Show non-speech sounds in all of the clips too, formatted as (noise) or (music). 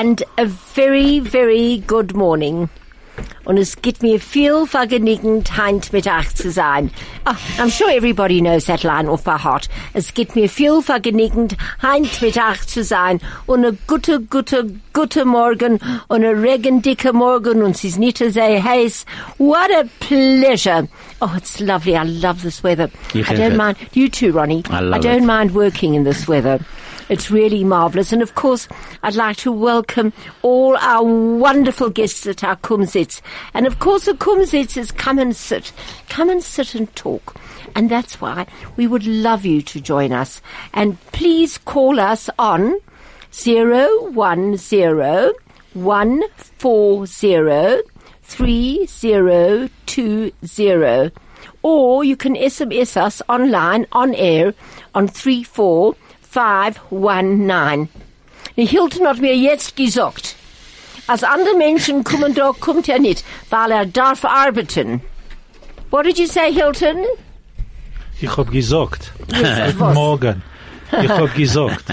and a very, very good morning. Und es gibt mir viel vergnügend, heint mit euch zu sein. Ah, I'm sure everybody knows that line off by heart. Es gibt mir viel vergnügend, heint mit euch zu sein. Und a gute, gute, gute Morgen und a regendicke Morgen und es ist nicht so heiß. What a pleasure. Oh, it's lovely. I love this weather. Ich I don't auch. mind. You too, Ronnie. I love don't it. mind working in this weather. It's really marvellous. And of course, I'd like to welcome all our wonderful guests at our Kumzits. And of course, a Kumzits is come and sit. Come and sit and talk. And that's why we would love you to join us. And please call us on 010 140 3020. Or you can SMS us online on air on 34519. Die Hilton hat mir jetzt gesagt, als andere Menschen kommen da, kommt er nicht, weil er darf arbeiten. What did you say, Hilton? Ich hab gesagt, morgen. Ich hab gesagt,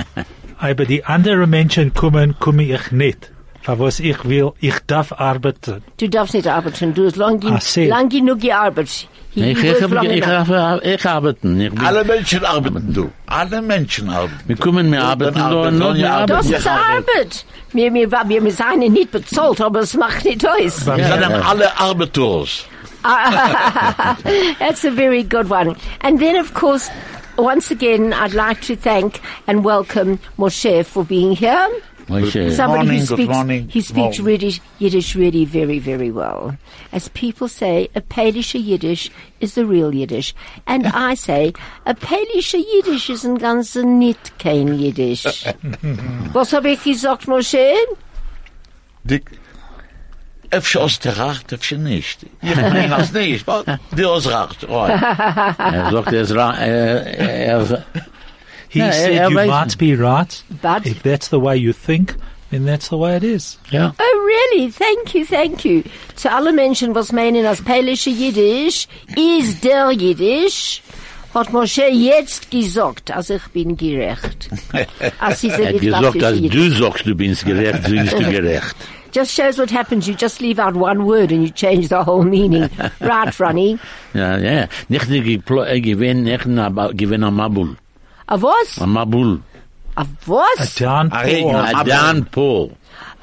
aber die anderen Menschen kommen, komme ich nicht. Für was ich will, ich darf arbeiten. Du darfst nicht arbeiten, du hast lang, Ah, sehr. lang genug gearbeitet. He Ich, ich, worked ich, ich, enough. ich, ich arbeiten. Ich bin, Alle Menschen arbeiten, du. Alle Menschen arbeiten. wir kommen, wir arbeiten Dann arbeiten noch wir wir arbeiten. Das arbeiten. ist Arbeit. Wir, wir, wir, wir seien nicht bezahlt, aber es macht nicht aus. Wir Ja, sind ja. alle Arbeiters. (laughs) That's a very good one. And then, of course, once again, I'd like to thank and welcome Moshe for being here. Moshe. Somebody morning, who good speaks, morning. he speaks Yiddish, Yiddish really very, very well. As people say, a Palische Yiddish is the real Yiddish. And (laughs) I say, a Palische Yiddish is ein ganze nicht kein Yiddish. (laughs) Was habe ich gesagt, Moshe? Dick. Efter aus der Racht, efter nicht. Ich meine das nicht. Die aus Racht. right. (laughs) Er sagt, er ist, ra- er, er, He Ja, er- said you might be right. But, If that's the way you think, then that's the way it is. ja. oh really? Thank you, thank you. Zu alle Menschen, was meinen als Palische Yiddish, ist der Yiddish, hat Moshe jetzt gesagt, also ich bin gerecht. (laughs) Als sie Er gesagt, dass du sagst, du bist gerecht, so bist du (laughs) gerecht. Just shows what happens. You just leave out one word and you change the whole meaning. (laughs) right, Ronnie? Ja, ja. Nicht die geplo- äh, gewinn, nicht na- gewinn am Mabul. A was? Am Mabul. A A was? downpour. A downpour.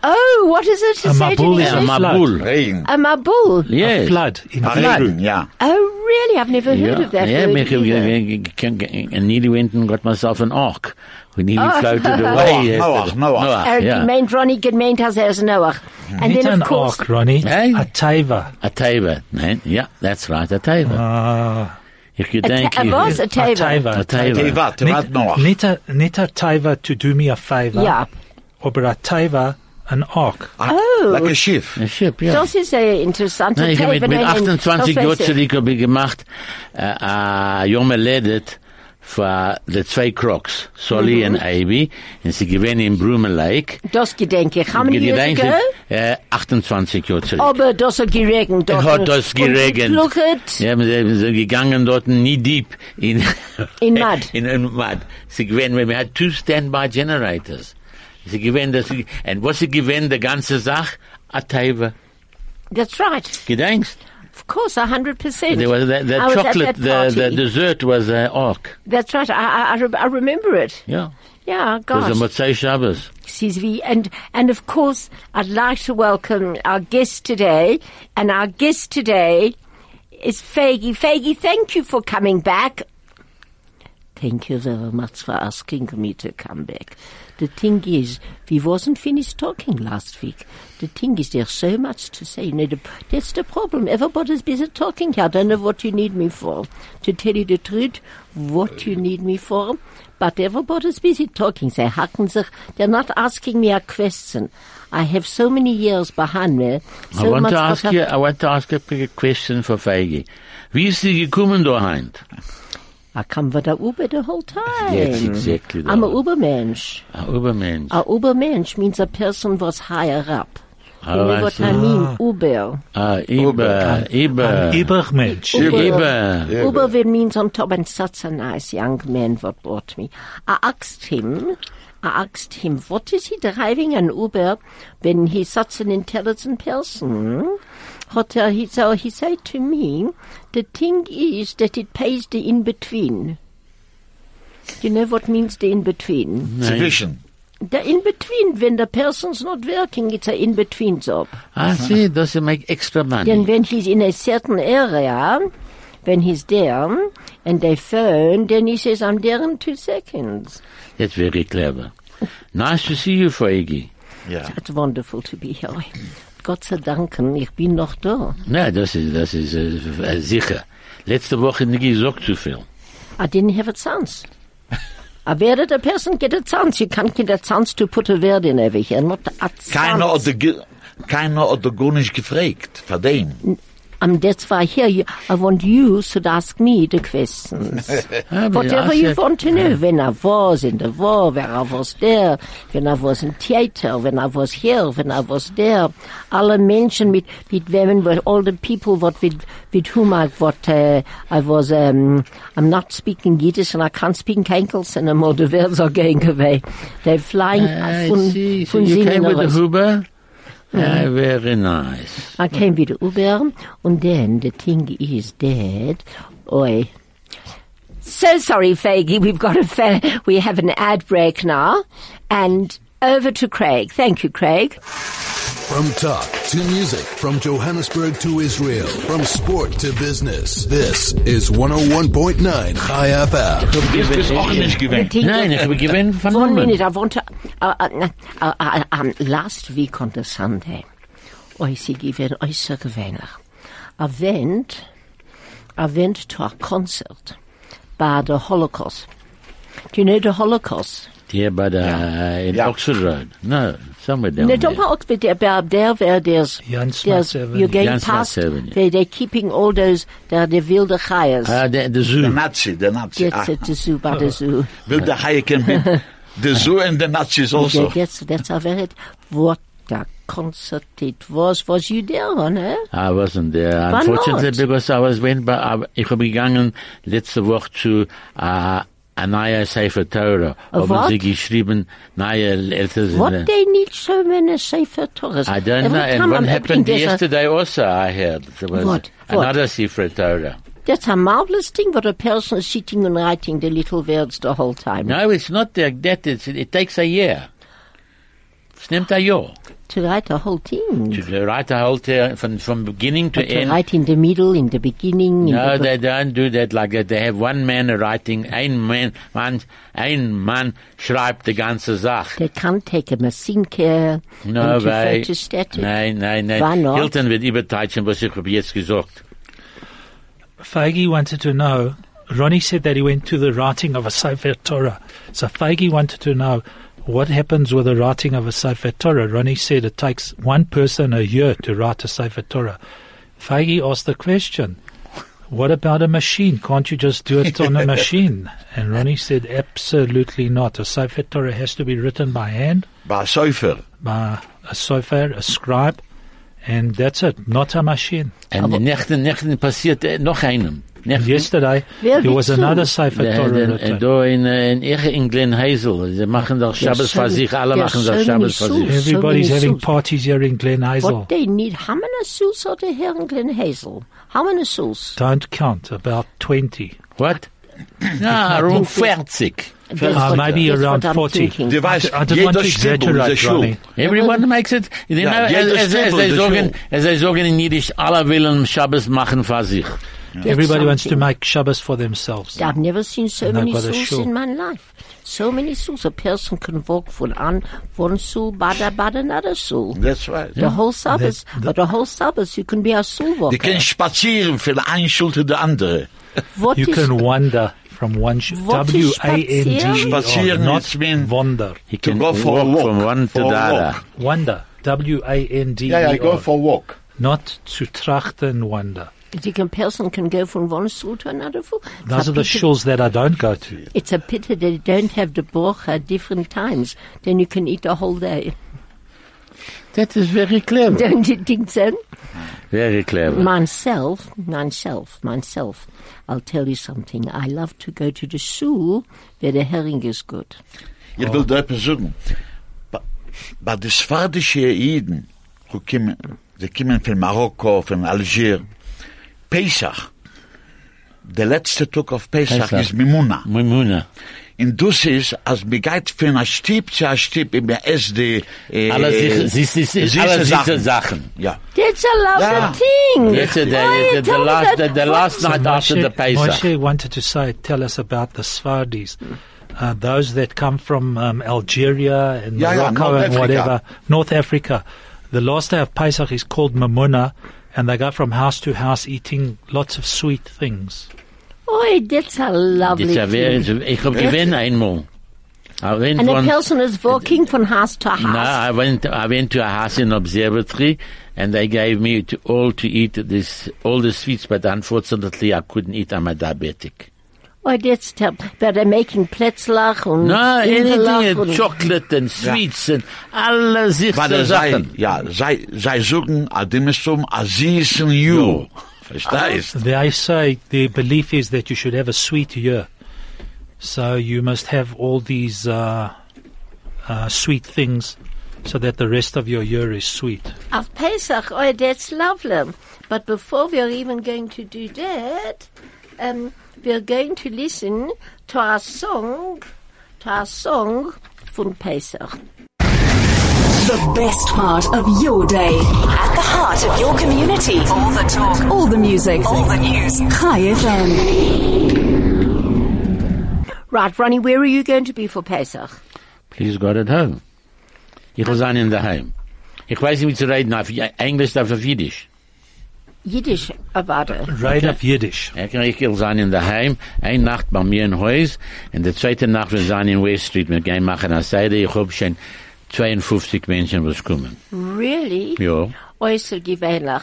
Oh, what is it to A say to mabul me? is A a flood. Mabul. Regen. A mabul. A flood. In A flood. Regen, ja. Oh, really? I've never heard Ja, of that yeah, word make either. and nearly went and got myself an ark. We nearly Oh. floated (laughs) away. Noach, Noach, Noach. Er yeah. gemeint, Ronnie gemeint has as Noach. And Not then, an of course, ark, Ronnie. Hey. A taiva. A taiva. Nee, ja, that's right, a taiva. Ah, Ik a, gedenk (laughs) ta- a was? A a table. taiva. A taiva. Tevat, Tevat Noach. Niet a, niet a taiva to do me a favor. Ja. Aber a taiva, an ark. Ah, oh. Like a Schiff. Een schip, ja. Das ist sehr interessant. Nee, ik heb met, Table, met nein, 28 das Jahren weiß ich. zurück habe ich gemacht, äh, äh, Jome Ledet für die zwei Crocs, Solly und Ivy, und sie gewinnen in Brume Lake. Das gedenke ich. How many years Gedenk ago? ich, äh, 28 Jahre zurück. Aber das hat geregnet. dort. Hat das Und geregnet. geflucht. Ja, wir sind gegangen dort nie deep in, In mud. (laughs) In, in mud. Sie gewinnen, we had two standby generators. Sie gewinnen das, und was sie gewinnen, die ganze Sache, a Taiva. That's right. Gedenkst? Of course, a hundred percent. There was the, the I was at chocolate, that the, the dessert was uh, ark. That's right. I, I, re- I remember it. Yeah. Yeah, It was a Motzei Shabbos. And, and of course, I'd like to welcome our guest today. And our guest today is Faggy. Faggy, thank you for coming back. Thank you very much for asking me to come back. The thing is, we wasn't finished talking last week. The thing is, there's so much to say. You know, the, that's the problem. Everybody's busy talking here. I don't know what you need me for. To tell you the truth, what you need me for. But everybody's busy talking. They hacken sich. They're not asking me a question. I have so many years behind me. So I want to ask you, I want to ask you a question for Feige. Wie ist sie gekommen daheim? I come with a Uber the whole time. Yes, exactly I'm a that. Ubermensch. Ein Übermensch. A Ubermensch means a person was higher up. Ah, you know I what see. I mean? Uber. Ah, Iber, Iber. An Ibermensch. Iber. Uber will means on top, and such a nice young man what brought me. I asked him, I asked him, what is he driving an Uber when he's such an intelligent person? What, uh, he, so he said to me, the thing is that it pays the in-between. You know what means the in-between? Zwischen. The in-between, when the person's not working, it's an in-between job. Ah, see, does it make extra money? Then when he's in a certain area, when he's there, and they phone, then he says, I'm there in two seconds. That's very clever. Nice to see you, Feige. Ja. It's wonderful to be here. Gott sei Dank, ich bin noch da. Na, das ist, das ist äh, äh, sicher. Letzte Woche nicht gesagt zu viel. I didn't have a chance. I where a person get a chance? You can't get a chance to put a word in everything. Not a Keiner chance. hat de, ge- keiner hat gar nicht gefragt. Von dem. Um, that's why here you, I want you to ask me the questions. (laughs) Ah, Whatever you want to know. When I was in the war, where I was there, when I was in theater, when I was here, when I was there. Alle Menschen mit, mit were all the people what with, with whom I, what, uh, I was, um, I'm not speaking Yiddish and I can't speak Kenkels anymore. The words are going away. They're flying I von, see. So you came with the. Huber? Ah, very nice. I came with the Uber, and then the thing is that, oi. So sorry, Faggy, we've got a fa- we have an ad break now, and over to Craig. Thank you, Craig. From talk to music, from Johannesburg to Israel, from sport to business. This is 101.9 Chai FM. Ich bist auch nicht The gewinnt. thing Nein, is- ich habe gewinnt von One minute, I want to. Uh, uh, uh, uh, um, last week on the Sunday, I see given äußer gewöhnlich. I went, I went to a concert by the Holocaust. Do you know the Holocaust? Yeah, by the, uh, in Yeah. Oxford Road. No, somewhere down No, there. don't talk about there, there, there where there's, Jan there's you're going Jan Smuts past, Avenue. they, they're keeping all those, they're the wilde Chayas. Ah, the, the zoo. Der Nazi, der Nazi. That's Ah, at the zoo, by the zoo. will der Haie can be. (laughs) The zoo and the Nazis also. Yeah, that's, that's a very, what the concert it was, was you there, huh? I wasn't there. Why Unfortunately, not? because I was went by, I, ich habe gegangen letzte Woche zu uh, a neue Sefer Torah. A Haben what? sie geschrieben, neue letters. What they need so many Sefer Torahs? I don't Every know. And what happened opening, a- yesterday also, I heard. There was What? What? another Sefer Torah. That's a marvelous thing, but a person is sitting and writing the little words the whole time. No, it's not like that. It's, it takes a year. Es nimmt ein Jahr. To write the whole thing. To write the whole thing from, from beginning to But to end. write in the middle, in the beginning. in No, the, they don't do that like that. They have one man writing, ein man, man, ein Mann schreibt die ganze Sache. They can't take a Masinke No into way. photostatic. Nein, nein, nein. Hilton wird übertreiben, was ich habe jetzt gesagt. Feige wanted to know. Ronnie said that he went to the writing of a Sefer Torah. So Feige wanted to know what happens with the writing of a Sefer Torah. Ronnie said it takes one person a year to write a Sefer Torah. Feige asked the question, what about a machine? Can't you just do it on a (laughs) machine? And Ronnie said, absolutely not. A Sefer Torah has to be written by hand, By a Säufer. by a sofer, a scribe, and that's it, not a machine. Und nächten, nächten passiert äh, noch einem. Nächten, Yesterday, Wer there was another Sefer Torah da, written. in, äh, in, ich in Glen Hazel. Sie machen doch Shabbos so für sich. Alle there's machen doch Shabbos für sich. Everybody's many having parties here in Glen Hazel. What they need, how many souls are there here in Glen Hazel? How many souls? Don't count, about 20. What? (coughs) Ah, ja, rund 40. That's Uh, maybe that's around 40. thinking. Du weißt, I don't jeder to Stiebel ist exaggerate. Ronnie. Everyone makes it, you know, Ja, as, jeder as, as they ist sagen, as they sagen in Yiddish, alle willen Shabbos machen für sich. That's Everybody wants to make Shabbos for themselves. I've never seen so And many souls in my life. So many souls. A person can walk from an, one soul by the, another soul. That's right. The whole Sabbath, That- but the whole Sabbath you can be a soul Die walker. können spazieren von ein Schul zu der andere. What You can wander from one sh- What is W-A-N-D-E-R, Spazieren not mean- wander. He To can go for a walk walk. from one to the other. Wander. W-A-N-D-E-R. Ja, ja, go for a walk. Not to trachten wander. the can- person can go from one soul to another soul. Those A are the pity- shuls that I don't go to. It's a pity they don't have the broch at different times. Then you can eat a whole day. That is very clever. (laughs) Don't you think so? Very clever. Myself, myself, myself. I'll tell you something. I love to go to the shul where the herring is good. Ich will da etwas sagen. Ba- Bei den svardischen Jiden, die kommen, die kommen von Marokko, von Algier, Pesach, der letzte Tag auf Pesach, Pesach. ist Mimuna. Mimuna. Und das ist, als mir geht von einem Stieb zu einem Stieb, in der SD, äh, Alle sicher- sie- sie- sie- süße alle Sachen. Sachen. Ja. That's a lovely Yeah. thing. That's the, the, Oh, the, you the told last, that the, the last So night after the Pesach. Moshe wanted to say, tell us about the Sfardis, uh, those that come from um, Algeria and Yeah, yeah, Morocco North and Africa. whatever, North Africa. The last day of Pesach is called Mimuna, and they go from house to house eating lots of sweet things. Oh, that's a lovely Das ist ja thing. very- Ich hab gewinnt einmal. I went And the person is walking from house to house. no, I went, I went to a house in observatory and they gave me to, all to eat this, all the sweets, but unfortunately I couldn't eat. I'm a diabetic. Oh, that's terrible. But they're making Plätzlach and No, anything, and- chocolate and sweets and alle sich Weil er sei, Sachen. ja, sei, sei suchen, a dimesum, a süßen Ju. Verstehst? They say their belief is that you should have a sweet year. So you must have all these uh, uh, sweet things so that the rest of your year is sweet. Of Pesach, oh, that's lovely. But before we are even going to do that, um, we are going to listen to our song, to our song from Pesach. The best part of your day. At the heart of your community. All the talk. All the music. All the news. Chai FM. Right, Ronnie, where are you going to be for Pesach? Please God at home. Ich will sein in daheim. Ich weiß nicht, wie zu reden, auf Englisch, auf Jiddisch. Yiddish, Avada. Right of Yiddish. Ich kann ich will sein in daheim, eine Nacht bei mir in Haus, und die zweite Nacht wir sein in West Street, wir gehen machen eine Seite, ich hab schon 52 Menschen, was kommen. Really? Ja. Äußer gewöhnlich.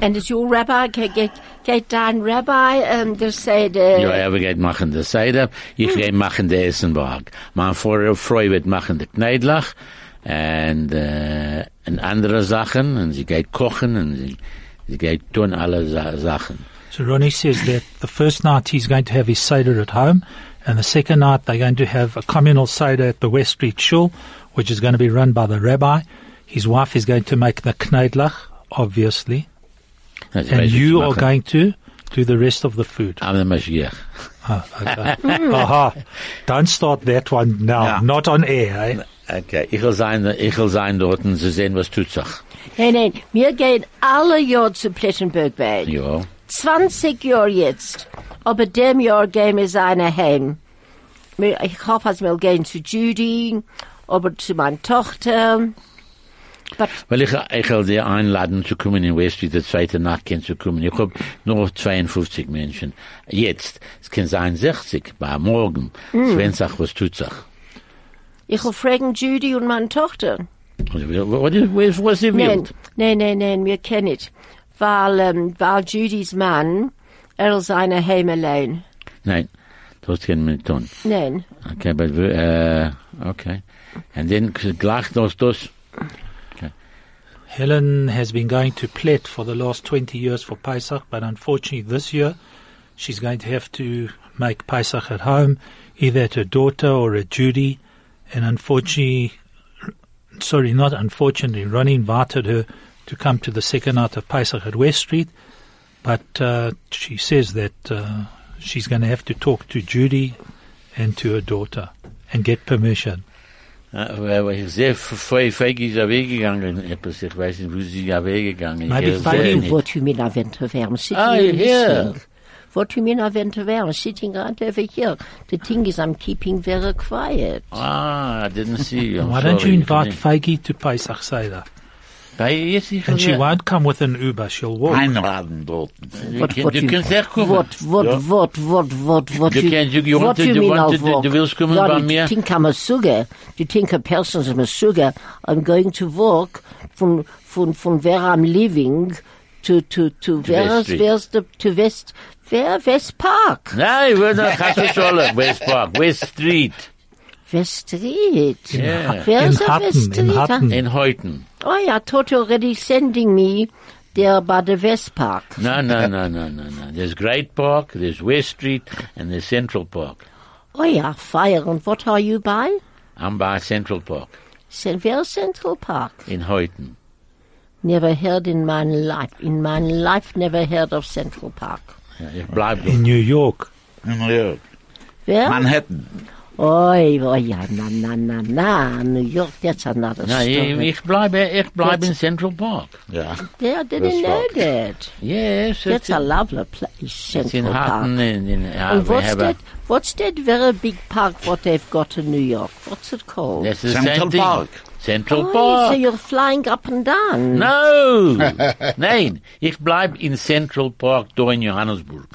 And is your rabbi, geht, geht, geht dein Rabbi, um, der sagt, äh, Ja, er geht machen die Seite, ich gehe machen die Essenberg. Mein Frau Frau wird machen die Kneidlach, und, äh, und andere Sachen, und sie geht kochen, und sie, sie geht tun alle Sa Sachen. So Ronnie says that the first night he's going to have his Seder at home, and the second night they're going to have a communal Seder at the West Street Shul, which is going to be run by the rabbi. His wife is going to make the Kneidlach, obviously, Das and you are going to do the rest of the food. I'm the Mashiach. Oh, okay. Aha. Don't start that one now. Yeah. Not on air, eh? Okay, ich will sein, ich will sein dort und zu sehen, was tut sich. nein, nein, wir gehen alle Jahr zu Plettenberg Ja. 20 Jahre jetzt. Aber dem Jahr gehen wir seine heim. Ich hoffe, dass wir gehen zu Judy, aber zu meiner Tochter. But Weil ich, ich will dir einladen zu kommen in West Street, die zweite Nacht kann zu kommen. Ich hab nur 52 Menschen. Jetzt. Es kann sein 60, bei morgen. Mm. Wenn sich was tut sich. ich will fragen Judy und meine Tochter. Was, was, was sie will. Nein, nein, nein, wir kennen nicht. Weil, ähm, weil Judys Mann, er ist eine Heim allein. Nein, das können wir nicht tun. Nein. Okay, but, äh, okay. Und dann gleich das, das, Helen has been going to Plet for the last 20 years for Pesach, but unfortunately this year she's going to have to make Pesach at home, either at her daughter or at Judy. And unfortunately, sorry, not unfortunately, Ronnie invited her to come to the second night of Pesach at West Street, but uh, she says that uh, she's going to have to talk to Judy and to her daughter and get permission. äh, weil ich sehe, Fe- Feige weggegangen, etwas, ich weiß nicht, wo sie ja weggegangen ist. Maybe Ich Feige sehe You, nicht. what you mean, I went to where I'm sitting Ah, here yeah. What you mean, I went to where I'm sitting right over here. The thing is, I'm keeping very quiet. Ah, I didn't see you. I'm Why don't you invite Feige to Pesach Seder? Bei, jetzt, ich And she will- won't come with an Uber, she'll walk. Einladen dort. Du What, kann- what you, kannst echt kommen. what, what, Ja. what, what, what, what, You you, can't- you- you what wanted- you you mean wanted- I'll walk? du willst kommen Ja, bei du mir? think I'm a sugar. You think a person's a sugar. I'm going to walk from, from, from where I'm living to, to, to, West where's, where's the, to West, where, West Park. Nein, ich will noch Hasselschole, West Park, West Street, West Street. Yeah. Where's In the Hutton, West Street? huh? Hutton. in Heuten. Oh yeah, I thought you already sending me there by the West Park. No, no, no, no, no, no. There's Great Park, there's West Street, and there's Central Park. Oh ja, fire. And what are you by? I'm by Central Park St. Where Central Park? in Heuten. Never heard in my life. In my life, never heard of Central Park. Ja, ich bleib In New York. In New York. Where? Manhattan. Oi, oh ja, na, na, na, na. New York, that's er another Ja, ich, story. ich bleibe, ich bleib eh, er in Central Park. Ja. Yeah, I didn't That's know right. that. Yes, That's it's, a lovely place, it's in Central Park. Hutton. In, in, uh, And what's that? What's that very big park what they've got in New York? What's it called? that's the Central same. Park. Central oh, Park. so you're flying up and down. No! (laughs) Nein, ich bleib in Central Park, da in Johannesburg.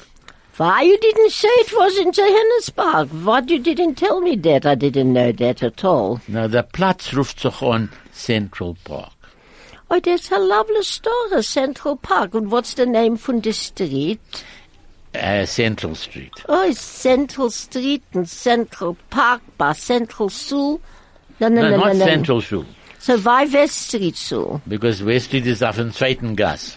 Why you didn't say it was in Johannesburg? Why you didn't tell me that? I didn't know that at all. Na, the Platz ruft sich an Central Park. Oh, that's a lovely story, Central Park. And what's the name from the street? Uh, Central Street. Oh, it's Central Street and Central Park by Central Zoo. No, no, No, no, no, not no. Central Schule. So why West Street Zoo? Because West Street is auf dem zweiten Gas.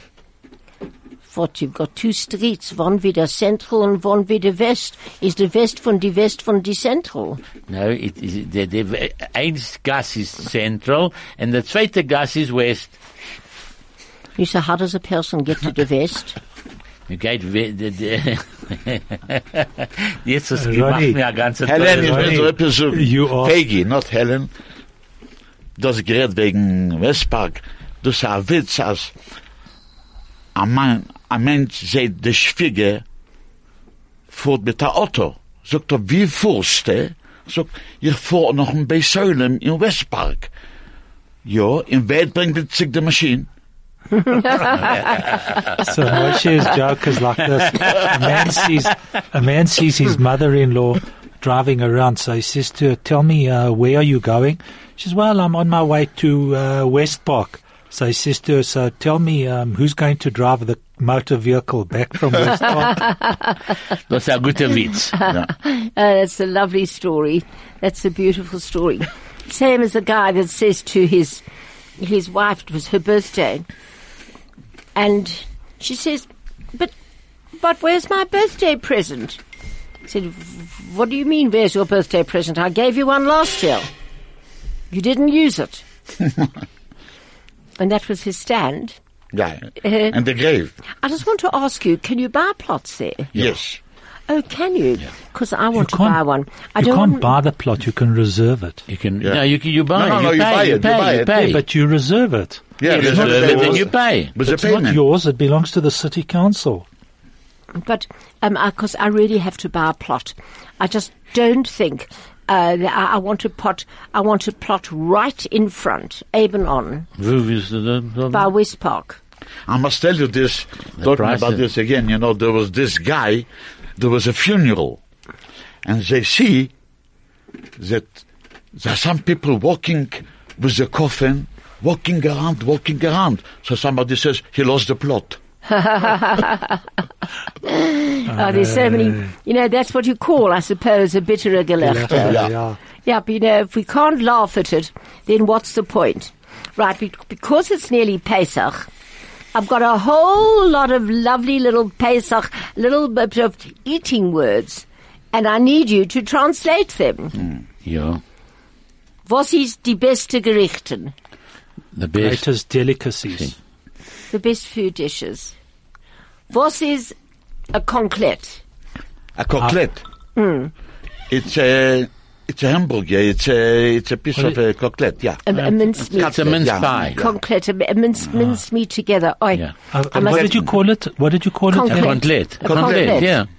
What, you've got two streets, one wieder Central and one wieder West. Is the West von die West von die Central? No, it is, the, the, eins Gas is Central and the zweite Gas is West. You say, how does a person get to the (laughs) West? You geht, the, the, (laughs) jetzt hast du Ronny. gemacht mir ganze Helen is Ronny, met represent. you are- Peggy, not Helen. Das gerät wegen Westpark. Das ist ein Witz, als ein Mann, ein Mensch sieht die Schwiege fährt mit der Auto. Sagt er, wie fuhrst du? Sagt, ich fuhr noch ein bei Säulem im Westpark. Ja, im Welt bringt sich die Maschine. (laughs) So Moshe's joke is like this: a man sees a man sees his mother-in-law driving around, so he says to her, "Tell me, uh, where are you going?" She says, "Well, I'm on my way to uh, West Park." So he says to her, "So tell me, um, who's going to drive the motor vehicle back from West Park?" Das ist ein guter Witz. That's a lovely story. That's a beautiful story. Same as the guy that says to his his wife, it was her birthday, and she says, "But, but where's my birthday present?" He said, "What do you mean? Where's your birthday present? I gave you one last year. You didn't use it." (laughs) and that was his stand. Ja, Uh, and the grave. I just want to ask you: Can you buy plots there? Yes. Oh, can you? Because I want to buy one. I you don't can't want, buy the plot; you can reserve it. You can, Yeah. no, you, can- you buy No, it. no, you no, you pay, buy you it, you pay, buy you it. pay. Yeah, but you reserve it. Yeah, You there's reserve it, then you pay. There's a It's not yours; it belongs to the city council. but because I really have to buy a plot. I just don't think. Uh, I, I want a plot. I want a plot right in front, even on Wo willst du denn? by West Park. I must tell you this, talking about is- this again, you know, there was this guy, there was a funeral, and they see that there are some people walking with the coffin, walking around, walking around. So somebody says, he lost the plot. (laughs) Oh, there's so many. You know, that's what you call, I suppose, a bitterer Gelächter. Yeah. yeah. Yeah, but you know, if we can't laugh at it, then what's the point? Right, because it's nearly Pesach, I've got a whole lot of lovely little Pesach, little bit of eating words, and I need you to translate them. Hmm, ja, Was ist die beste Gerichten? the best. Greatest delicacies. The best food dishes. Was is a conclet? A coquelette. Ah. Mm. It's a, it's a hamburger, it's a, it's a piece What of a coquelette, yeah. A, a minced meat. It's a mince Yeah. pie. Conclet, a, a minced, ah. minced meat together. Oi. Yeah. Uh, I and must- what did you call it? What did you call Concrete. it? Kotelett. A kotelett. yeah. A kotelett. A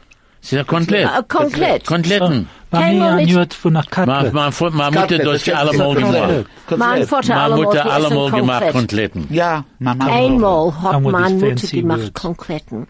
conclet. Koteletten. Hang on, Mami, it's- you had von a Mein, cutlet. mein, Fu- meine Mutter Kotelett, hat das sie ist allemal ein gemacht. Kotelett. Mein Kotelett. Vater Meine allemal Mutter zu essen allemal gemacht Conclet. Koteletten. Ja, Mama. Einmal hat And with meine these Mutter fancy gemacht words. Konkreten.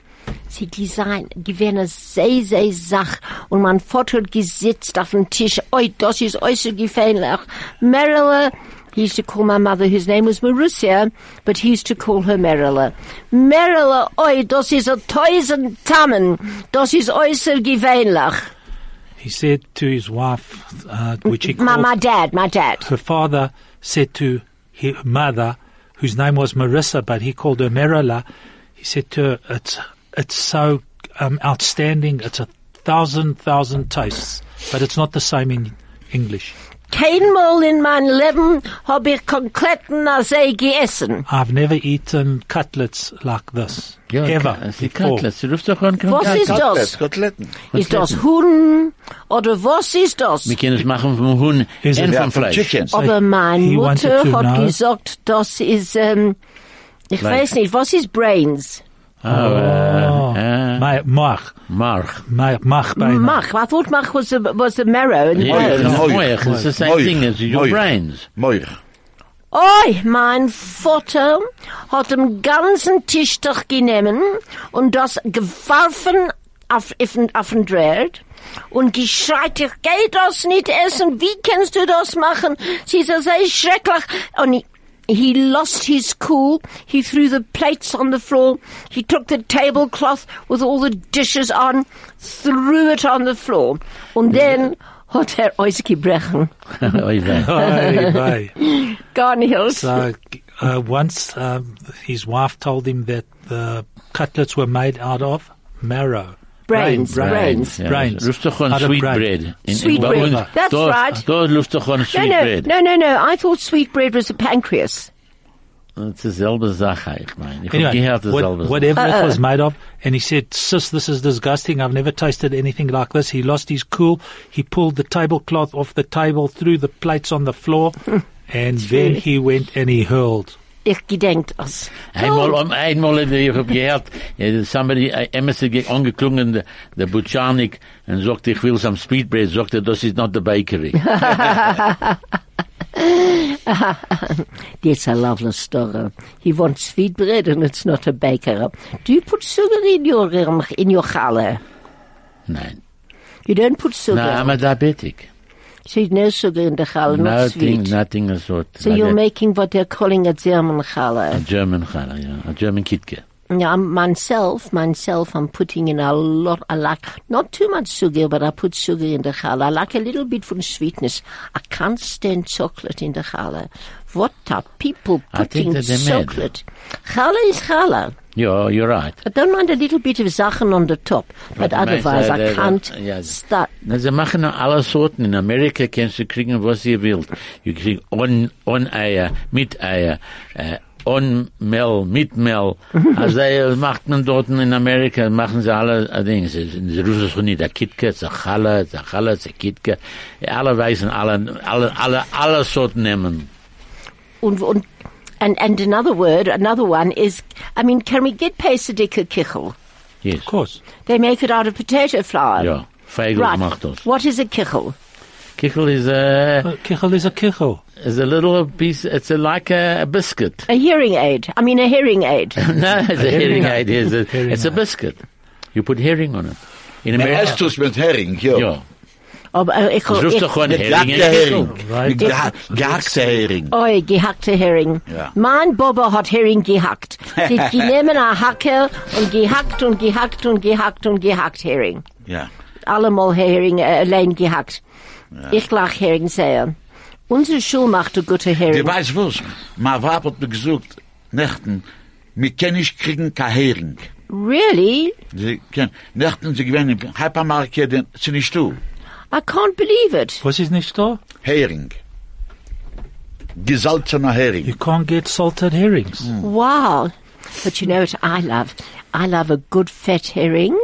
Sie design, gewähne sehr, sehr Sach. Und mein Vater hat gesitzt auf dem Tisch. Oi, das ist äußerst gefährlich. Merilla, he used to call my mother, whose name was Marussia, but he used to call her Merilla. Merilla, oi, das ist ein tausend Tammen. Das ist äußerst gefährlich. He said to his wife, uh, which he My, called my dad, my dad. her father, said to her mother, whose name was Marissa, but he called her Merila. He said to her, "It's it's so um, outstanding. It's a thousand thousand tastes. but it's not the same in English. Keinmal in mein Leben hab ich kompletten Asee gegessen. I've never eaten cutlets like this. Ja, ever. ka- die before. Cutlets. Du rufst doch an Was ist Cutlets. das? Koteletten. Ist das Huhn oder was ist das? Wir können es machen vom Huhn Is und it- vom Ja, vom Fleisch. Chicken. Aber meine he wanted Mutter to hat know- gesagt, das ist, ähm, ich Fleisch. weiß nicht, was ist Brains? Oh, äh, my, mach, March. my, mach beina. Mach. I thought mach was the, was the marrow and the Yeah, bones. it's Moich. moich. It's the same Moich. thing as your Moich. brains. Moich. Oi, mein Vater hat den ganzen Tisch durchgenommen und das geworfen auf, auf, den- auf den Dreht und geschreit, ich geh das nicht essen, wie kannst du das machen? Sie ist so schrecklich. Und he, he lost his cool, he threw the plates on the floor, he took the tablecloth with all the dishes on, threw it on the floor And then hat er ausgebrochen. (laughs) Oi, wei. Oi, wei. (laughs) Gar. So, uh, once um, his wife told him that the cutlets were made out of marrow. Brains, brains. Brains. Rufst doch an Out sweet bread. Sweet bread. That's da, right. Da rufst No, sweet no, bread. no, no, no. I thought sweetbread was a pancreas. Das ist dieselbe Sache, ich meine. Ich Anyway, what- dieselbe whatever Uh-uh. it was made of, and he said, "Sis, this is disgusting. I've never tasted anything like this." He lost his cool. He pulled the tablecloth off the table, threw the plates on the floor, (laughs) and then he went and he hurled. Ich gedenkt das. Einmal, um, einmal, ich hab gehört, eh, somebody, Emerson ge- angeklungen, der, der Butchanik, und sagte, ich will some sweet bread, sagte, das ist not the bakery. (laughs) (laughs) That's a lovely story. He wants sweetbread and it's not a baker. Do you put sugar in your um, in your challah? Nein. You don't put sugar. No, I'm a diabetic. So no sugar in the challah, not Nothing, sweet. nothing of sort. so Like you're a- making what they're calling a German challah. A. German challah, yeah. A German kitke. Yeah, I'm- myself, myself, I'm putting in a lot. I like not too much sugar, but I put sugar in the challah. I like a little bit from sweetness. I can't stand chocolate in the challah. What are people putting that chocolate? Challah is challah. Yeah, you're right. I don't mind a little bit of Sachen on the top, but But you otherwise I can't yeah. start. Na, sie machen alle Sorten. In Amerika kannst du kriegen, was ihr wollt. Du kriegst on, on Eier, mit Eier, äh, on Mel, mit Mel. (laughs) also äh, macht man dort in Amerika, machen sie alle äh, Dinge. Äh, sie, sie rufen es nicht der Kitke, der Challe, der Challe, der Kitke. Äh, alle weißen, alle, alle, alle, alle Sorten nehmen. Und, und, and, and another word, another one is, I mean, can we get Pesadika kichel? Yes. Of course. They make it out of potato flour. Ja, Feigl Right. macht das. What is a kichel? Kichel is a, Uh, Kichel is a kichel. is a little piece, it's a, like a, a biscuit. A hearing aid. I mean, a hearing aid. (laughs) no, it's a hearing aid. It's a, Herring it's a biscuit. You put herring on it. In Men America. Estus mit Hering, jo. Ja. Aber äh, ich, rufst ich, doch en Hering. kissel. Right. Mit geha- gehackte Hering. Oi, gehackte Hering. Ja. Mein Baba hat Hering gehackt. (laughs) Sie genommen a Hacke und gehackt und gehackt und gehackt und gehackt Hering. Ja. Allemal Hering äh, allein gehackt. Ich lach Hering sehr. Unsere Schule macht a gute Du Hering. weißt was? Ma Wab hat mir gesagt, Nächten, wir können nicht kriegen kein Hering. Really? Sie können, Nächten, sie gewinnen, Hypermarket, sie nicht du. I can't believe it. Was is nicht da? Hering. Gesalzener You can't get salted herrings. Hmm. Wow. But you know what I love? I love a good fat herring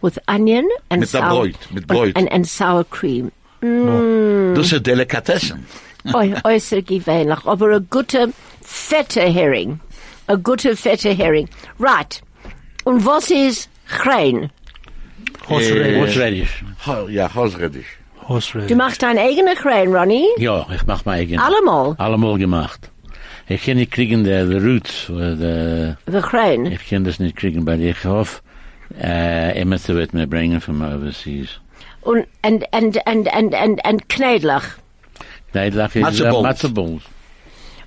with onion and Mit der sour Bräut, mit Bräut. and, and sour cream. Mm. Das ist Delikatessen. (laughs) Oi, äußer gewöhnlich, aber a gute fette Hering. A gute fette Hering. Right. Und was ist Chrein? Horseradish. Horseradish. Ho- Ja, Hausredisch. Horseradish. Du machst dein eigener Chrein, Ronnie? Ja, ich mach mein eigen. Allemal. Allemal gemacht. Ich kann nicht kriegen the, the roots. äh, The, The Chrein. ich kann das nicht kriegen, weil ich hoffe, äh, Emerson wird mir bringen from overseas. Und, and, and, and, and, and, and Knedlach. Neidlach is Matzeballs. matzeballs.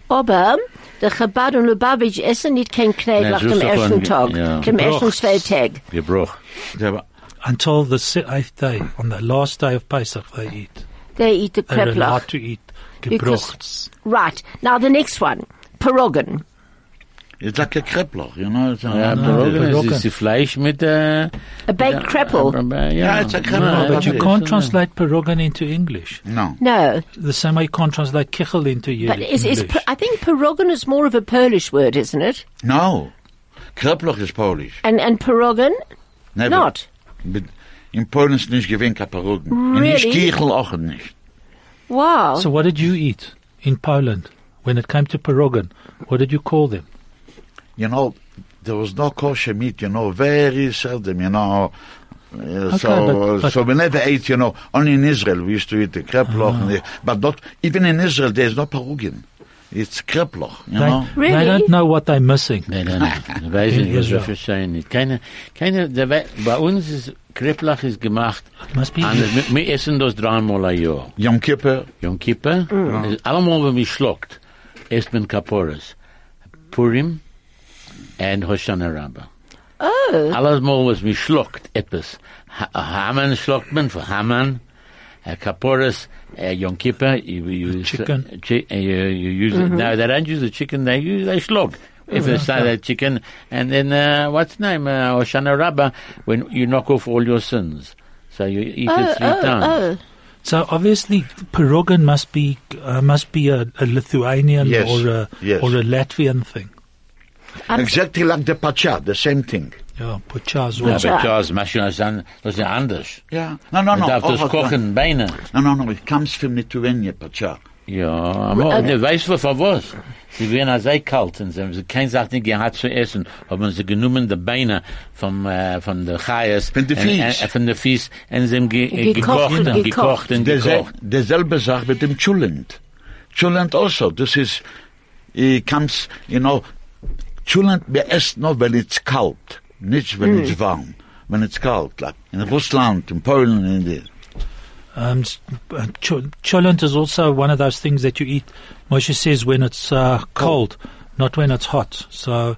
Aber der Chabad und Lubavitch essen nicht kein Knedlach so ersten Tag, ja. dem ersten zwei Tag. Gebroch. Der war- Until the eighth day, on the last day of Pesach, they eat. They eat the They're allowed Kreplach. to eat Because- gebrochts. Right. Now the next one. Pierogan. It's like a kreplach, you know. It's a- Ja, no, Perogan ist, Perogan. ist die Fleisch mit, äh, uh, A baked crapple. Ja, Ja, it's a Kreppel, Nein, but But you can't uh, translate Perogan into English. No. No, The same way you can't translate Kichel into Ye- but is, is, I think pierogan is more of a Polish word, isn't it? No. Kreplach is Polish. And and pierogan, Never. not. But in Polen is nicht gewinnt kein Perogen. Und Really? nicht Kichel auch nicht. Wow. So what did you eat in Poland when it came to Perogan? What did you call them? You know, there was no kosher meat, you know, very seldom, you know. Uh, so, but- but- so we never ate, you know, only in Israel we used to eat the kreploch, and the, but not, even in Israel there's no Perugian. It's kreploch, you They, know. Really? they don't know what they're missing. Nein, nein, nein. Ich weiß In was wir Israel. verstehen nicht. Keine, keine, der, We- bei uns ist, Kreplach ist gemacht, Must be anders. Wir, wir essen das dreimal ein Jahr. Yom Kippur, Yom Kippur, mm. ist allemal, wenn wir schluckt, esst man Kaporas. Purim and Hoshana Rabbah. oh, Alles mal, was wir schluckt, etwas. Ha- Haman schluckt man für Haman, uh, Kaporas, uh, Yom Kippur, you, you, Chicken. chi- uh, you, you use it. No, they don't use the chicken, they use, they schluck. If they say that chicken, and then, uh, what's the name, uh, Hoshana Rabbah, when you knock off all your sins. So you eat oh, it three oh, times. oh. So obviously, Perogan must be uh, must be a, a Lithuanian Yes, or a yes. or a Latvian thing. exactly like the pacha, the same thing. Ja, aber Charles, mach schon das ist ja anders. Yeah. No, no, Man no. darf das oh, kochen, Beine. No, no, no, it comes from Lithuania, pacha. Ja, aber du weißt du für was? Sie werden sehr kalt und sie haben keine Sache nicht gehabt zu essen, haben sie genommen die Beine vom, äh, von der Chayas. Von der und- Fies. äh, Von der Fies und sie haben ge äh, Gekocht gekocht und gekocht. gekocht und gekocht. Derselbe Sache mit dem Chulent. Chulent also, das ist, it comes, you know, Chulent wir essen nur, wenn it's kalt, nicht wenn it's warm. When it's kalt, like in Russland, in Poland, in the, Um, uh, ch- cholent is also one of those things that you eat. Moshe says when it's uh, cold, not when it's hot. So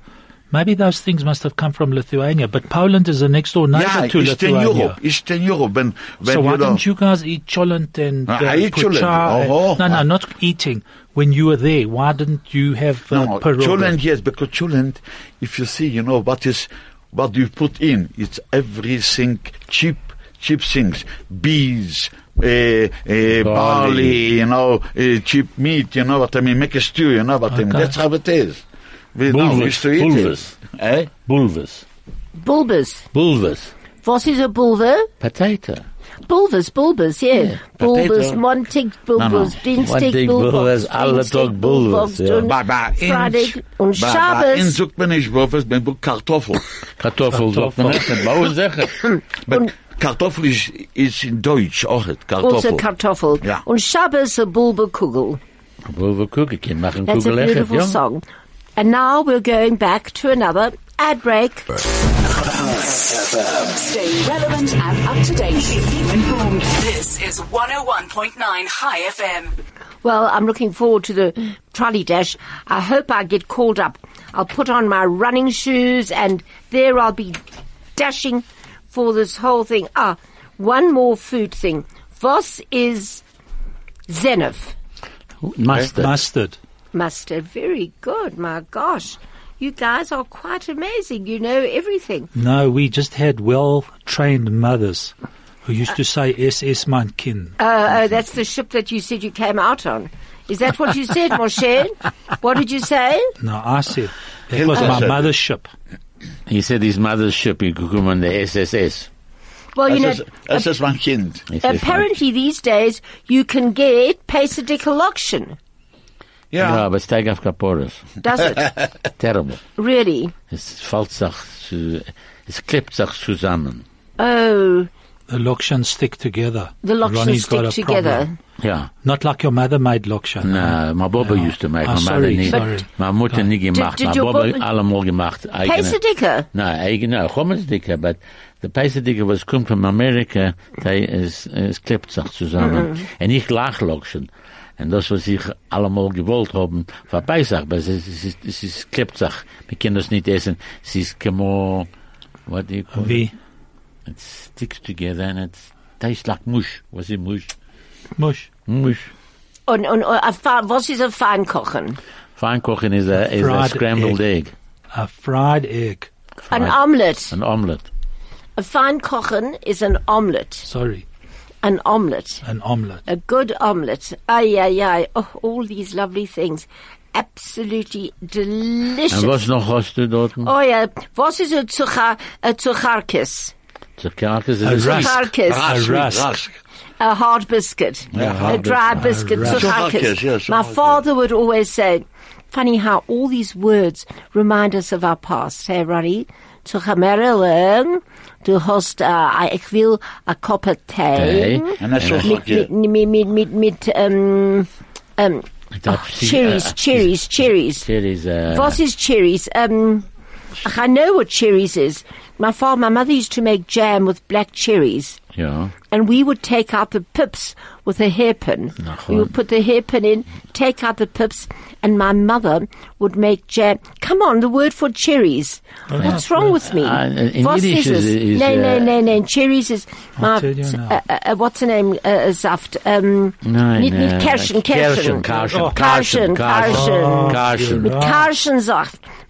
maybe those things must have come from Lithuania. But Poland is the next door neighbor yeah, to Eastern Lithuania. Europe, Eastern Europe, when, when so why you know, didn't you guys eat cholent and uh, I eat cholent. pucha and- Oh, no, no, I- not eating. When you were there, why didn't you have uh, No, pierogi? Chulent, yes, because cholent, if you see, you know, what is, what you put in, it's everything cheap, cheap things. Bees, uh, uh, barley, you know, uh, cheap meat, you know what I mean, make a stew, you know what I mean. That's how it is. We know, we Bulvas, used to eat bulvas. it. Eh? Bulvas. bulbas. Bulvas. Was is a bulver? Potato. Bulbas, bulbas, yeah. bulbas, potato. Montig bulbas, Dienstag Montig bulbas, bulbas, alle Dienstag Tag bulbas, ja. und Ba, ba, in, Freitag und ba, ba, in Shabbos. sucht man nicht Wurfes, man sucht Kartoffel. Kartoffel, sagt man nicht, bauen sicher. But Kartoffel is, is in Deutsch, auch it, Also Kartoffel. Kartoffel. Ja. Und Shabbos a bulbakugel. Bulva Kugel, kann machen That's a beautiful song. And now we're going back to another ad break. Stay relevant and up to date. Keep informed. This is 101.9 Chai FM. Well, I'm looking forward to the trolley dash. I hope I get called up. I'll put on my running shoes and there I'll be dashing for this whole thing. Ah, one more food thing. Voss is zenith? Mustard. Mustard. Mustard. Very good. My gosh. You guys are quite amazing. You know everything. No, we just had well-trained mothers who used to say "SS mein Kind." Uh, oh, that's the ship that you said you came out on. Is that what you said, Moshe? What did you say? No, I said it was my mother's ship. He said his mother's ship, he could come on the SSS. Well, you know, Das ist, das mein Kind. Apparently these days you can get Pesadic Ja, aber es steigt auf Kaporas. Does it? (laughs) Terrible. really? Es fällt sich zu, es klippt sich zusammen. Oh, The lokshan stick together. the locks Ronnie's got stick a problem. together. Ja. Not like your mother made lokshan. Na, my Baba used to make, Ah, my mother sorry, nie. sorry. My Mutter nie gemacht, did my your Baba Baba- allemal gemacht. eigene- Pesadicker? Na, eigene, Chommelsdicke, but the Pesadicker was kommt from America, die es, es klippt sich zusammen. Und ich lach lokschen. Und das, was ich allemal gewollt haben, war Pesach, aber es ist, es ist, es ist klippt sich. Wir können das nicht essen. Es ist como, what do you call it? Wie? It sticks together and it tastes like mush. Was it mush? Mush. Mush. Und, und, und a fa- was ist ein Feinkochen? Feinkochen is a, is a scrambled egg. A fried egg. An omelette. An omelette. A fine kochen is an omelette. Sorry, An omelette. an omelette. A good omelette. Ay, ay, ay. Oh, all these lovely things. Absolutely delicious. Und was noch hast du dort? Oh ja, was ist ein Zucha, ein Zucharkis? Zuckerkes A ist rusk. Zucharkis. A Sweet rusk. rusk. A hard biscuit. Yeah, a hard dry biscuit. rusk. Zucharkis. Zucharkis, yes, My father would always say, funny how all these words remind us of our past. Hey, Ronnie? Zuchamerelen, du hast, uh, ich will a tea. Tee. And that's And all Mit, mit, mit, mit, mit, um, um, Das- oh, cherries, äh, cherries, cherries. Cherries, uh, What is cherries? Um, I know what cherries is. My father, my mother used to make jam with black cherries, ja. and we would take out the pips with a hairpin. Nachon. We would put the hairpin in, take out the pips, and my mother would make jam. Come on, the word for cherries. What's wrong with me? Uh, in What Yiddish is is- it? is, no, no, no, no. Cherries is my. tell you now. Uh, uh, uh, what's the name? Uh, uh, Saft. Um, Nein, nicht, nicht äh, Kirschen, Kirschen, Kirschen. Kirschen, Oh, Kirschen, Kirschen, Kirschen.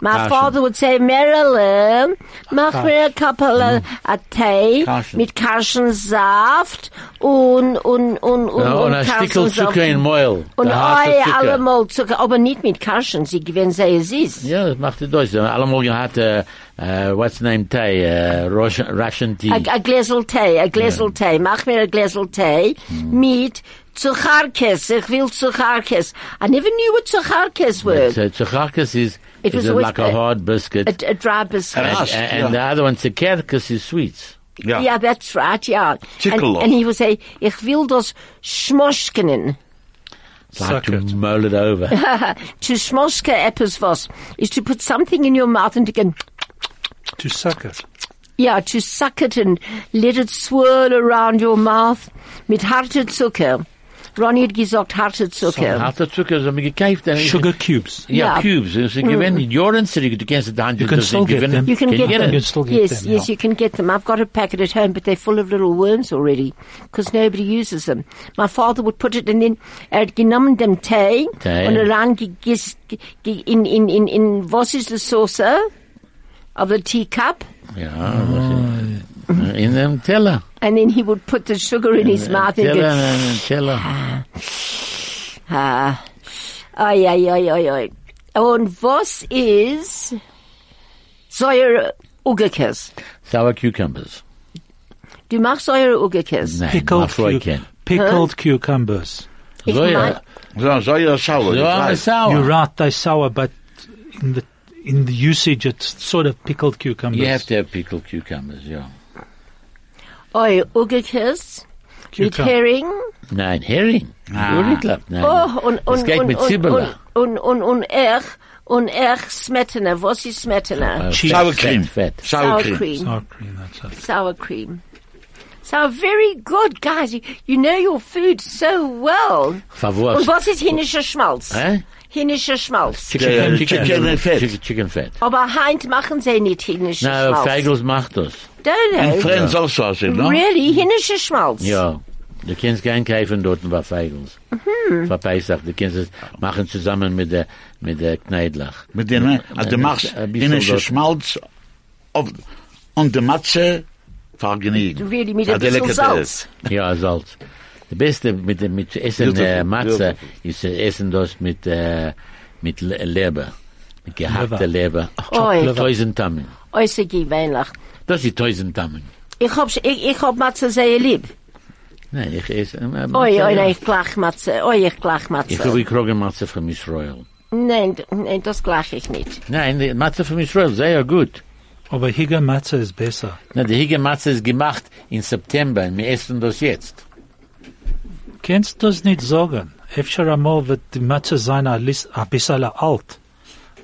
Kirschen. Kirschen. Mit Karschensaft. My Karschen. father would say, Marilyn, mach mir a couple of mm-hmm. a tea Karschen. mit Karschensaft und, und, und, und, Ja, und ein Stückel Zucker in Mehl. Und Ei, allemal Zucker, aber nicht mit Karschen, sie gewinnen sehr süß. Ja, das macht es durch. Allemal gehabt, äh, äh, what's the name, Tee, äh, Russian, tea. A, a Gläsel Tee, a Gläsel Tee. Mach mir a Gläsel Tee mm. mit Zucharkes. Ich will Zucharkes. I never knew what Zucharkes were. So, äh, Zucharkes is, It was is like a a- hard biscuit. A, a dry biscuit. and, and yeah. the other one, Zuckerkes, is sweets. Yeah. Yeah, that's right, yeah. And, Tickle and he would say, ich will das schmoschkenen. Like Suck to it. mull it over. (laughs) To schmoschke etwas was is to put something in your mouth and to go, To suck it. yeah, to suck it and let it swirl around your mouth mit harte Zucker. Ronnie hat gesagt harte Zucker. Harter Zucker, so mir gekauft. Sugar cubes. Ja, Ja. cubes. Sie gewinnen Jahren zurück. Du kennst die Hand. You can still get them. You can, get, You can still get yes, them, yes, yeah. you can get them. I've got a packet at home, but they're full of little worms already because nobody uses them. My father would put it in, in er hat genommen dem Tee Tee. und rein gegis- ge- ge- in, in, in, in, was ist the saucer of the teacup? Ja, was ist- in dem Teller. And then he would put the sugar in his mouth and Teller, go, ein Teller. (sighs) ah, ay, ay, ay, ay, ay. Und was ist Säure Ugekes? Sour cucumbers. Du machst Säure Ugekes? Nein, Pickled, my cu- can. pickled cucumbers. Ich So, ja. mein- So, so you're sour. So, you're I'm right. sour. You're right, they're sour, but in the in the usage, it's sort of pickled cucumbers. You have to have pickled cucumbers, ja. Oi, Ugekes mit Cucumber. Hering. Nein, Hering. Ah. Uriklat. Nein. Oh, und, das und, geht und, mit und, Zibbela. und, und, und, und Ech, und Ech Smetana. Was ist Smetana? Cheese. Sour fett, cream. Fett. Sour, Sour cream. cream. Sour cream, that's it. Sour cream. So very good, guys. You, you know your food so well. Favor. Und was ist hinnischer Schmalz? Hä? Hinnischer Schmalz. Chicken- chicken and fat. Chicken, chicken fat. Aber Heint machen sie nicht hinnischer Na, Schmalz. Feigels macht das. Don't And know. friends also, I said, no? Really? Hinnischer Schmalz? Ja. Du kannst kein kaufen dort bei Feigels. Mhm. Für Pesach. Du kannst es machen zusammen mit der, mit der Kneidlach. Mit den, also du machst dort. Schmalz auf, und die Matze vergnügt. Really, mit ein A bisschen delicatesse. Salz. Ja, Salz. Das Beste mit, dem- mit essen äh, Matze ist äh, essen das mit, äh, mit Le Leber. Mit gehackter Leber. Tausend Tammen. Äußer gewöhnlich. Das ist tausend Tammen. Ich hab, ich, ich hab Matze sehr lieb. Nein, ich esse äh, Matze. Oi, oi, nein, ich gleich Matze. Oi, ich gleich Ich Matze. habe gekrogen Matze von Miss Royal. Nein, nein, das gleich ich nicht. Nein, die Matze von Miss Royal, sehr gut. Aber Higa Matze is besser. Na, die Hige Matze ist gemacht in September und wir essen das jetzt. Kennst du das nicht sagen? Efter einmal wird die Matze sein ein bisschen alt.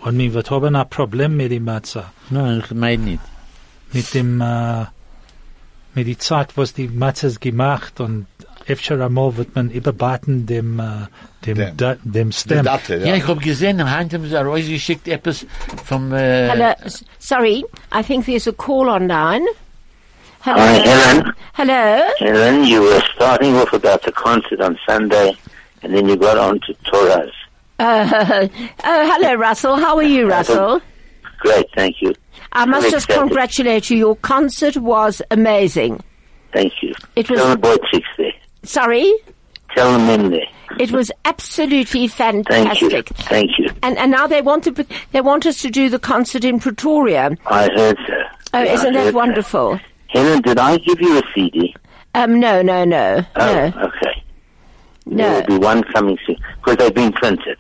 Und wir wird haben ein Problem mit der Matze. Nein, ich meine nicht. Mit dem, äh, mit der Zeit, was die Matze ist gemacht und efter einmal wird man überbaten dem, äh, dem, Dem. da, dem Die Stem. Datte, Ja, ja. ich habe gesehen, im Hand haben sie rausgeschickt etwas vom, äh, Hello, s- sorry, I think there's a call online. Hello. Hi, Helen. Hello. Helen, you were starting off about the concert on Sunday, and then you got on to Torahs. Uh, (laughs) oh, hello, Russell. How are you, Russell? great. Thank you. I must Very just excited. congratulate you. Your concert was amazing. Thank you. It was- Tell the boy chicks there. Sorry? Tell them in there. It was absolutely fantastic. Thank you. Thank you. And, and now they want to, they want us to do the concert in Pretoria. I heard so. Oh, Yeah, isn't that wonderful? Helen, did I give you a CD? Um, no, no, no, Oh, no, okay. There will be one coming soon because they've been printed.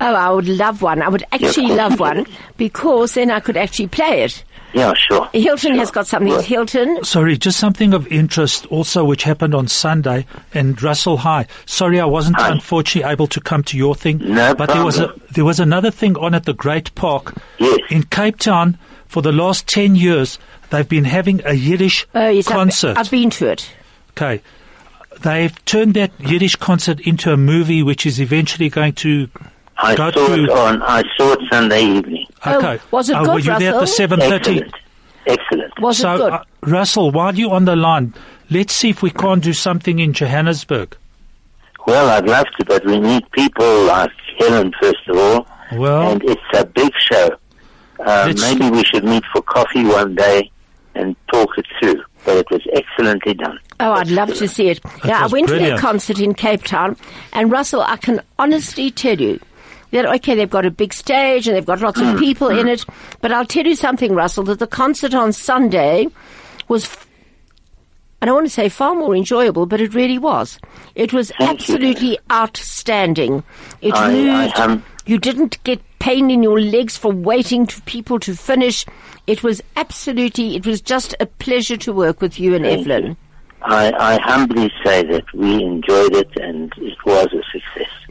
Oh, I would love one. I would actually Yeah. love one (laughs) because then I could actually play it. Yeah, sure. Hilton Sure. has got something. Well, Hilton, Sorry, just something of interest also which happened on Sunday and Russell High. Sorry I wasn't Hi. unfortunately able to come to your thing. No but there was a there was another thing on at the Great Park Yes. in Cape Town for the last 10 years they've been having a Yiddish oh yes, I've- concert. I've, been to it. Okay. They've turned that Yiddish concert into a movie which is eventually going to I go saw to it on. I saw it Sunday evening. Oh, Okay. was it Uh, good, Were you there at the Russell? 7:30? Excellent. Excellent. Was so, it good? Uh, Russell, while you're on the line, let's see if we can't do something in Johannesburg. Well, I'd love to, but we need people like Helen first of all, Well, and it's a big show. Uh, maybe we should meet for coffee one day and talk it through. But it was excellently done. Oh, I'd love to see it. Yeah, I was went to brilliant. their concert in Cape Town, and Russell, I can honestly tell you that okay, they've got a big stage and they've got lots of mm. people in mm. it, but I'll tell you something, Russell, that the concert on Sunday was. f- I don't want to say far more enjoyable, but it really was. It was Thank you. absolutely outstanding. It I- I moved. you didn't get pain in your legs for waiting for people to finish. It was absolutely. It was just a pleasure to work with you and Evelyn. you. I, I humbly say that we enjoyed it and it was a success.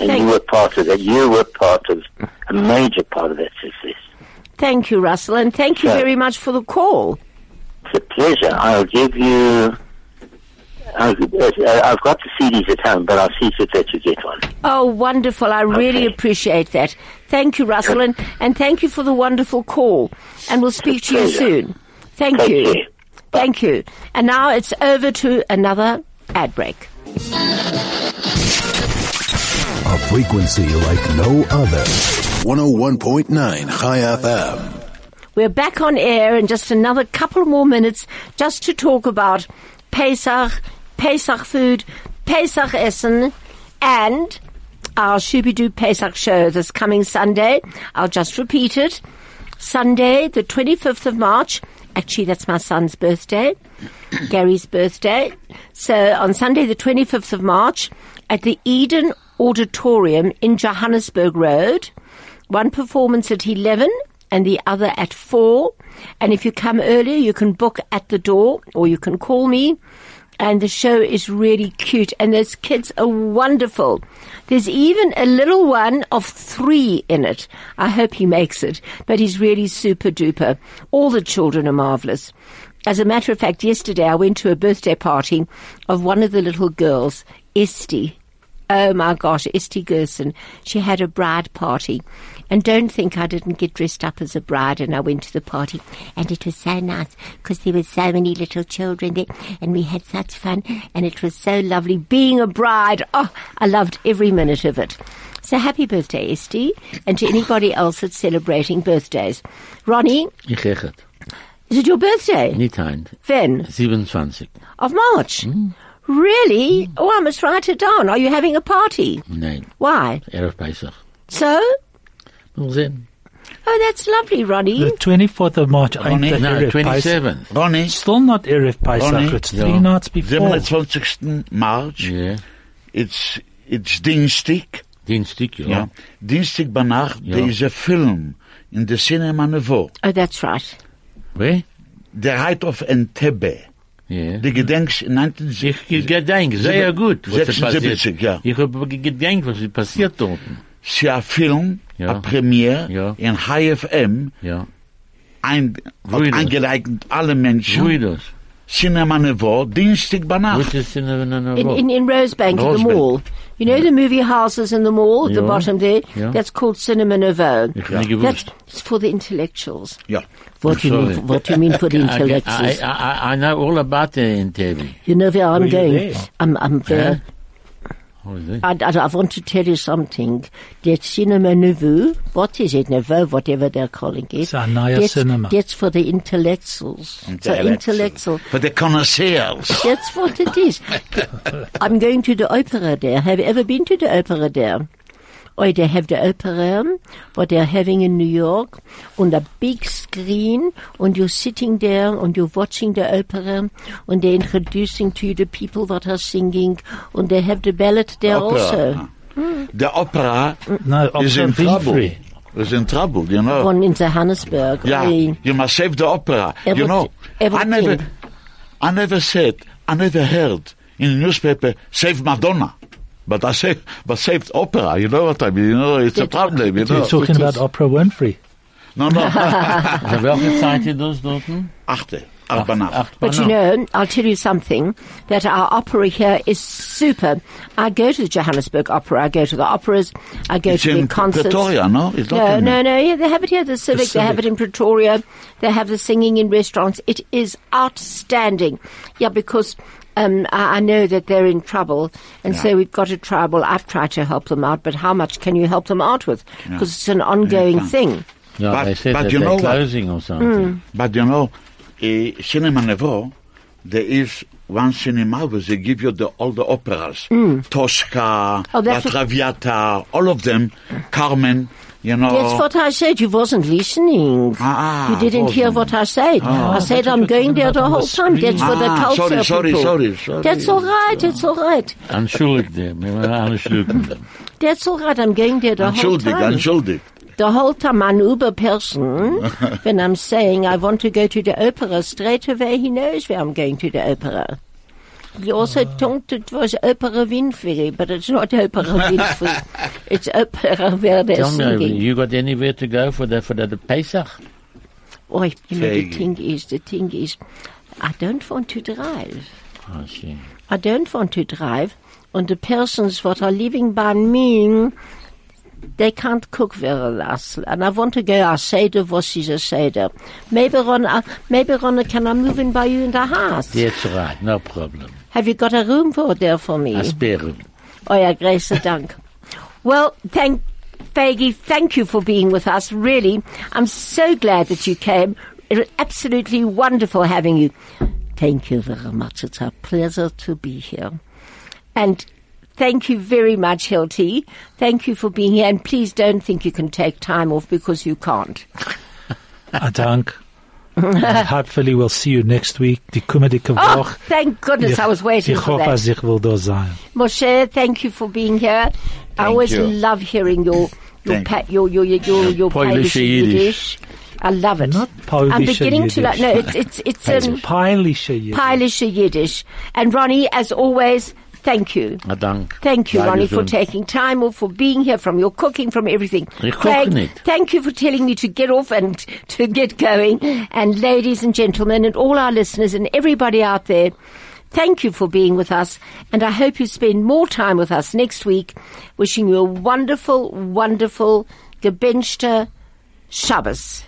And Thank- you were part of it. You were part of a major part of that success. Thank you, Russell, and thank you Sure. very much for the call. It's a pleasure. I'll give you. I'll, uh, I've got the CDs at home, but I'll see to it that you get one. Oh, wonderful. I really Okay. appreciate that. Thank you, Russell, and, and thank you for the wonderful call. And we'll speak to you soon. Thank Take you. care. Thank you. And now it's over to another ad break. A frequency like no other. 101.9 Chai FM. We're back on air in just another couple more minutes just to talk about Pesach, Pesach food, Pesach Essen, and our Shooby-Doo Pesach show this coming Sunday. I'll just repeat it. Sunday, the 25th of March. Actually, that's my son's birthday, (coughs) Gary's birthday. So on Sunday, the 25th of March, at the Eden Auditorium in Johannesburg Road, one performance at 11 and the other at 4. And if you come earlier, you can book at the door or you can call me. And the show is really cute and those kids are wonderful. There's even a little one of three in it. I hope he makes it, but he's really super duper. All the children are marvelous. As a matter of fact, yesterday I went to a birthday party of one of the little girls, Esty. Oh my gosh, Esty Gerson. She had a bride party. And don't think I didn't get dressed up as a bride and I went to the party. And it was so nice because there were so many little children there and we had such fun and it was so lovely being a bride. Oh, I loved every minute of it. So happy birthday, Esty, and to anybody else that's celebrating birthdays. Ronnie, Ich is it your birthday? Niet eind. When? 27. Of March? Mm. Really? Oh, I must write it down. Are you having a party? No. Why? Erev Pesach. So? We'll sehen. Oh, that's lovely, Ronnie. the 24th of March ain't Ronnie? the No, Erev Pesach. 27th. Ronnie, Still not Erev Pesach. Ronnie? It's Ja. three nights before. 27 March. Ja. It's, it's Dienstig. Dienstag, ja. Ja. Dienstig bij nacht, Ja. er is een film in the Cinema Nouveau. Oh, that's right. Wie? The Height of Entebbe. Ja. Die Gedenks in 19... Ich gedenk, sehr gut, was 76, ja. Ich habe gedenkt, was ist passiert dort. Sie ein Film, Ja. eine Premiere Ja. in HFM, Ja. ein, Wo hat das? eingereicht alle Menschen. Wo das? Cinema Nouveau, Dienstig bei Wo Nacht. ist das in der, in In, in, in Rosebank, in the mall. You know the movie houses in the mall at the bottom there? Ja. That's called Cinema Nouveau. Ich hab nicht That's it's for the intellectuals. Ja. What do you mean? What do you mean for the I, I, intellectuals? I, I know all about the Entebbe. You know where I'm Were going. there? I'm I'm there. What is it? I, I, I want to tell you something. That cinema nouveau, what is it, nouveau, whatever they're calling it. It's a neue that's, cinema. That's for the intellectuals. So intellectual. For the connoisseurs. That's what it is. (laughs) I'm going to the opera there. Have you ever been to the opera there? Or they have the opera, what they're having in New York, on a big screen, and you're sitting there and you're watching the opera, and they're introducing to you the people that are singing, and they have the ballet there also. Opera. The opera No, is opera in trouble. Winfrey. Is in trouble, you know. One in Johannesburg. Yeah, I- you must save the opera. Every- you know, I never, I never said, I never heard in the newspaper, save Madonna. But I say, but saved opera, you know what I mean? You know, it's a problem, you know. You're talking It about is. Oprah Winfrey. No, no. Also, welche Zeit ist das dort? Achte, acht Nacht. Acht But you know, I'll tell you something, that our opera here is super. I go to the Johannesburg Opera, I go to the operas, I go It's to the concerts. Pretoria, no? It's not No, no, no, yeah, they have it here, the Civic, they have it in Pretoria, they have the singing in restaurants. It is outstanding. Yeah, because um, I, I know that they're in trouble, and so we've got to try. Well, I've tried to help them out, but how much can you help them out with? Because it's an ongoing can't. thing. Ja, But- they said but that you they're know what? closing or something. But you know, uh, Cinema Nouveau, there is one cinema where they give you the, all the operas. Tosca, Oh, La Traviata, all of them, Carmen, you know. That's what I said. You wasn't listening. Ah, you didn't hear wasn't. what I said. I said I'm going there the whole the time. That's for the Ah, culture sorry, sorry, people. sorry, sorry. That's all right. That's all right. Entschuldigt them. Wir wollen alle schlucken. That's all right. I'm going there the whole Entschuldig, time. entschuldig. The whole time, an Uber person, (laughs) when I'm saying I want to go to the opera, straight away he knows where I'm going to the opera. He also ah. thought it was Opera Winfrey, but it's not Opera Winfrey. (laughs) it's Opera where they're Tell me, you got anywhere to go for the, for the, the Pesach? Oh, you know, the Faggy. thing is, the thing is, I don't want to drive. Oh, see. I don't want to drive, and the persons that are living by me, they can't cook very well. And I want to go I a seder, what is a seder. Maybe Ron, maybe Ron, can I move in by you in the house? That's right, no problem. Have you got a room for there for me? A spare room. Oh ja, große Dank. Well, thank, Faggy, thank you for being with us. Really, I'm so glad that you came. It was absolutely wonderful having you. Thank you very much. It's a pleasure to be here. And thank you very much, Hilty. Thank you for being here. And please don't think you can take time off because you can't. Adank. And Hopefully we'll see you next week. Die komende Oh, thank goodness. I was waiting Ich for that. ich will da sein. Moshe, thank you for being here. Thank I always you. love hearing your your pa- your your your your, your Polish Polish Yiddish. Yiddish. I love it. Not Polish I'm beginning to like. Yiddish. No, it's it's it's It's um, peinliche Yiddish. Polish Yiddish. And Ronnie, as always, thank you. Dank. Thank you, Ronnie, for taking time off, for being here, from your cooking, from everything. Craig, thank you for telling me to get off and to get going. And ladies and gentlemen, and all our listeners and everybody out there, thank you for being with us. And I hope you spend more time with us next week. Wishing you a wonderful, wonderful, gebenchte Shabbos.